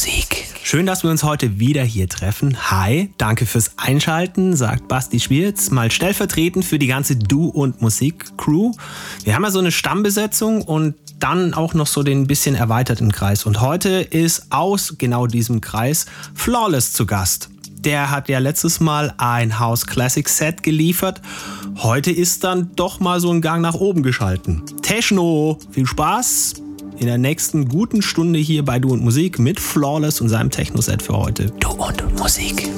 Musik. Schön, dass wir uns heute wieder hier treffen. Hi, danke fürs Einschalten, sagt Basti Schwierz, mal stellvertretend für die ganze Du und Musik Crew. Wir haben ja so eine Stammbesetzung und dann auch noch so den bisschen erweiterten Kreis. Und heute ist aus genau diesem Kreis Flawless zu Gast. Der hat ja letztes Mal ein House Classic Set geliefert. Heute ist dann doch mal so ein Gang nach oben geschalten. Techno, viel Spaß in der nächsten guten Stunde hier bei Du und Musik mit Flawless und seinem Techno-Set für heute. Du und Musik.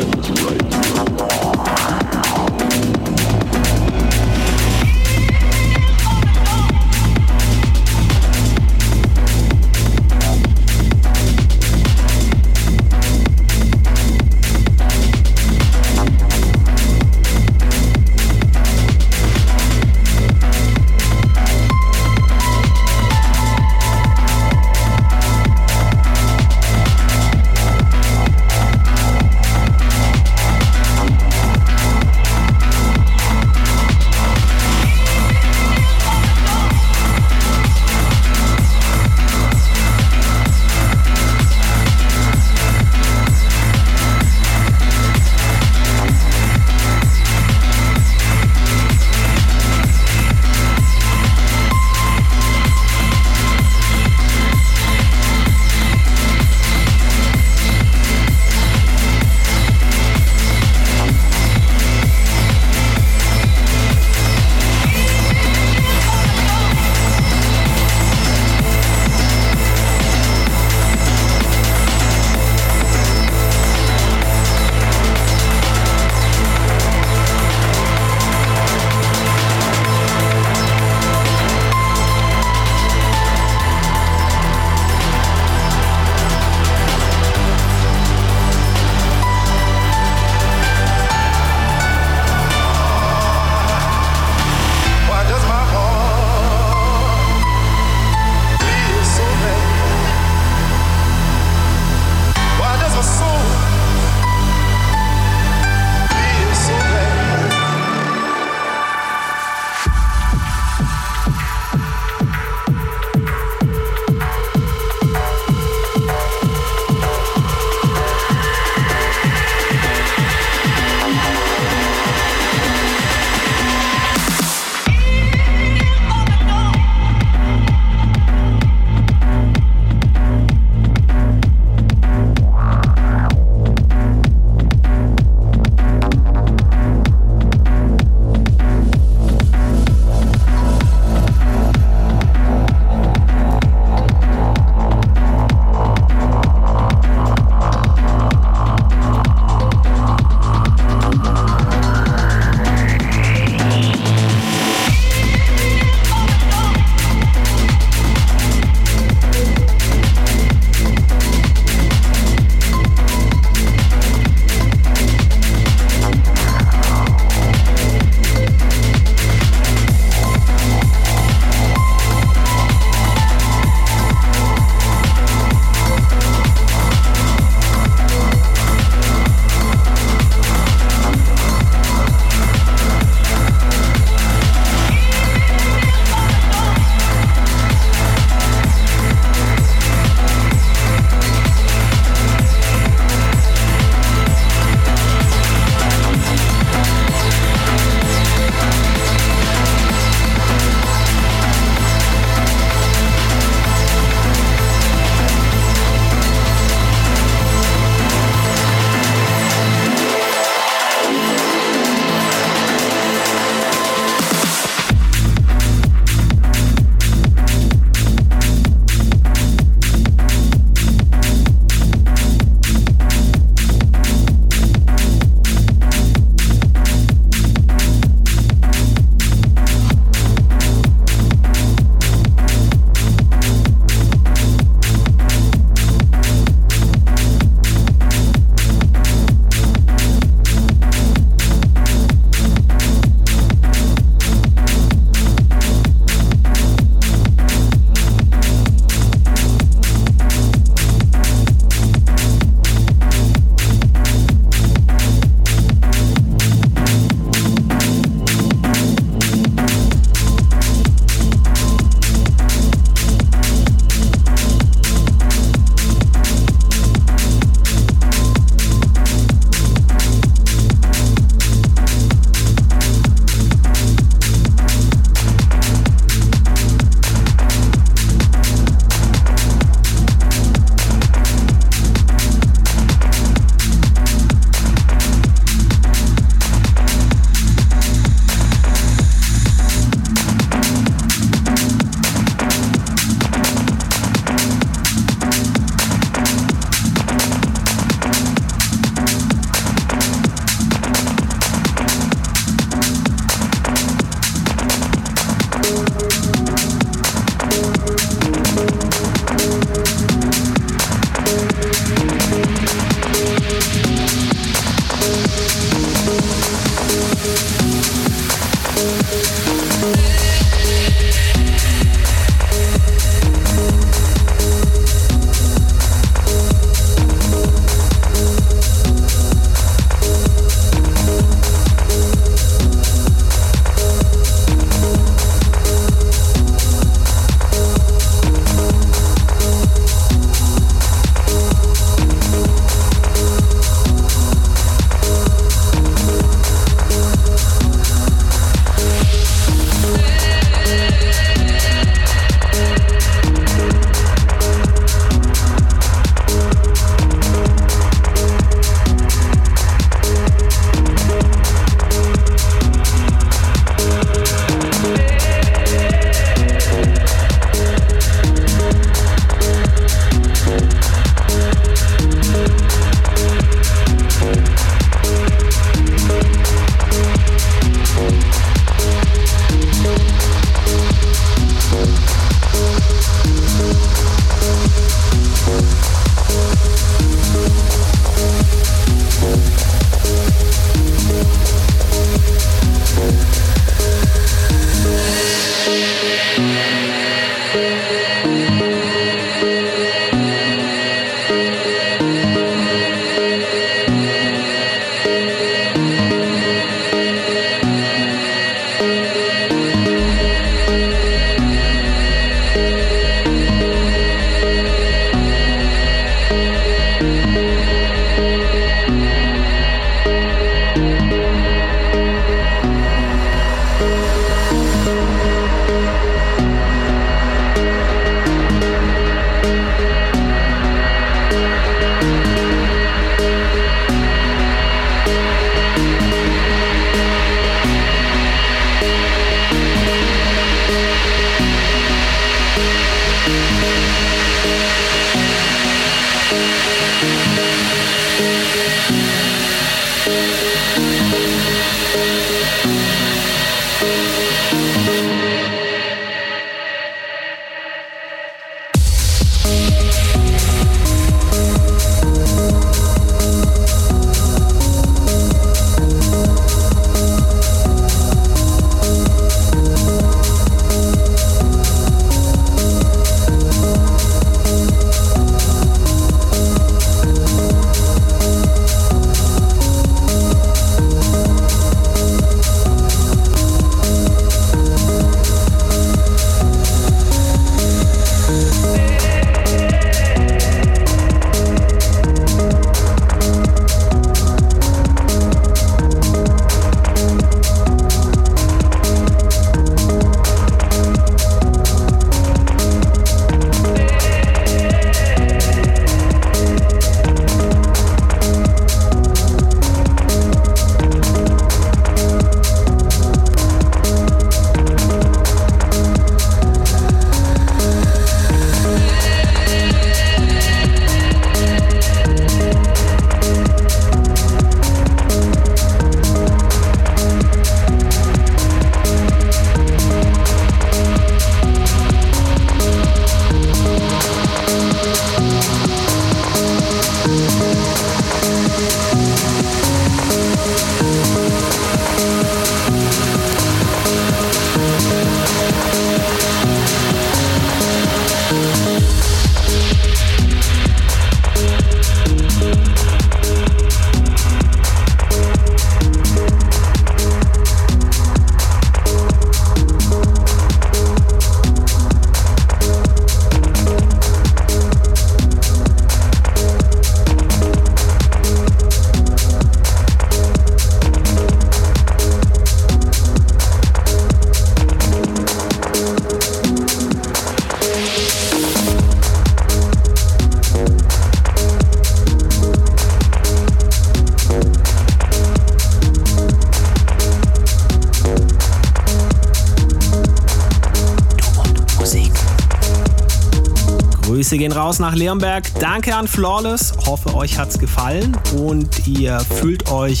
Gehen raus nach Leonberg. Danke an Flawless. Hoffe, euch hat's gefallen und ihr fühlt euch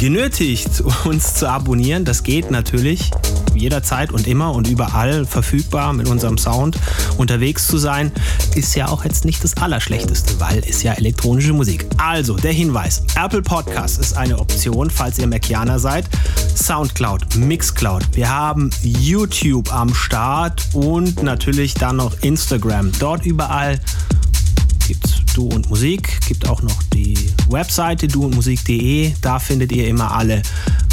genötigt, uns zu abonnieren. Das geht natürlich jederzeit und immer und überall verfügbar mit unserem Sound unterwegs zu sein, ist ja auch jetzt nicht das Allerschlechteste, weil ist ja elektronische Musik. Also der Hinweis: Apple Podcast ist eine Option, falls ihr Macianer seid. Soundcloud, Mixcloud. Wir haben YouTube am Start und natürlich dann noch Instagram. Dort überall gibt's Du und Musik, gibt auch noch die Webseite duundmusik.de. Da findet ihr immer alle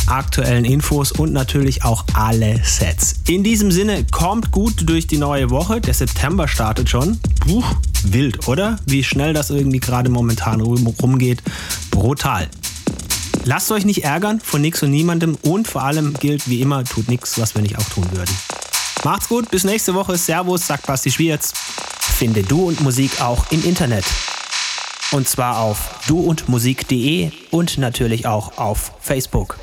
aktuellen Infos und natürlich auch alle Sets. In diesem Sinne, kommt gut durch die neue Woche. Der September startet schon. Puh, wild, oder? Wie schnell das irgendwie gerade momentan rumgeht. Brutal. Lasst euch nicht ärgern von nix und niemandem und vor allem gilt wie immer, tut nichts, was wir nicht auch tun würden. Macht's gut, bis nächste Woche. Servus, sagt Basti Schwierz. Finde Du und Musik auch im Internet. Und zwar auf duundmusik.de und natürlich auch auf Facebook.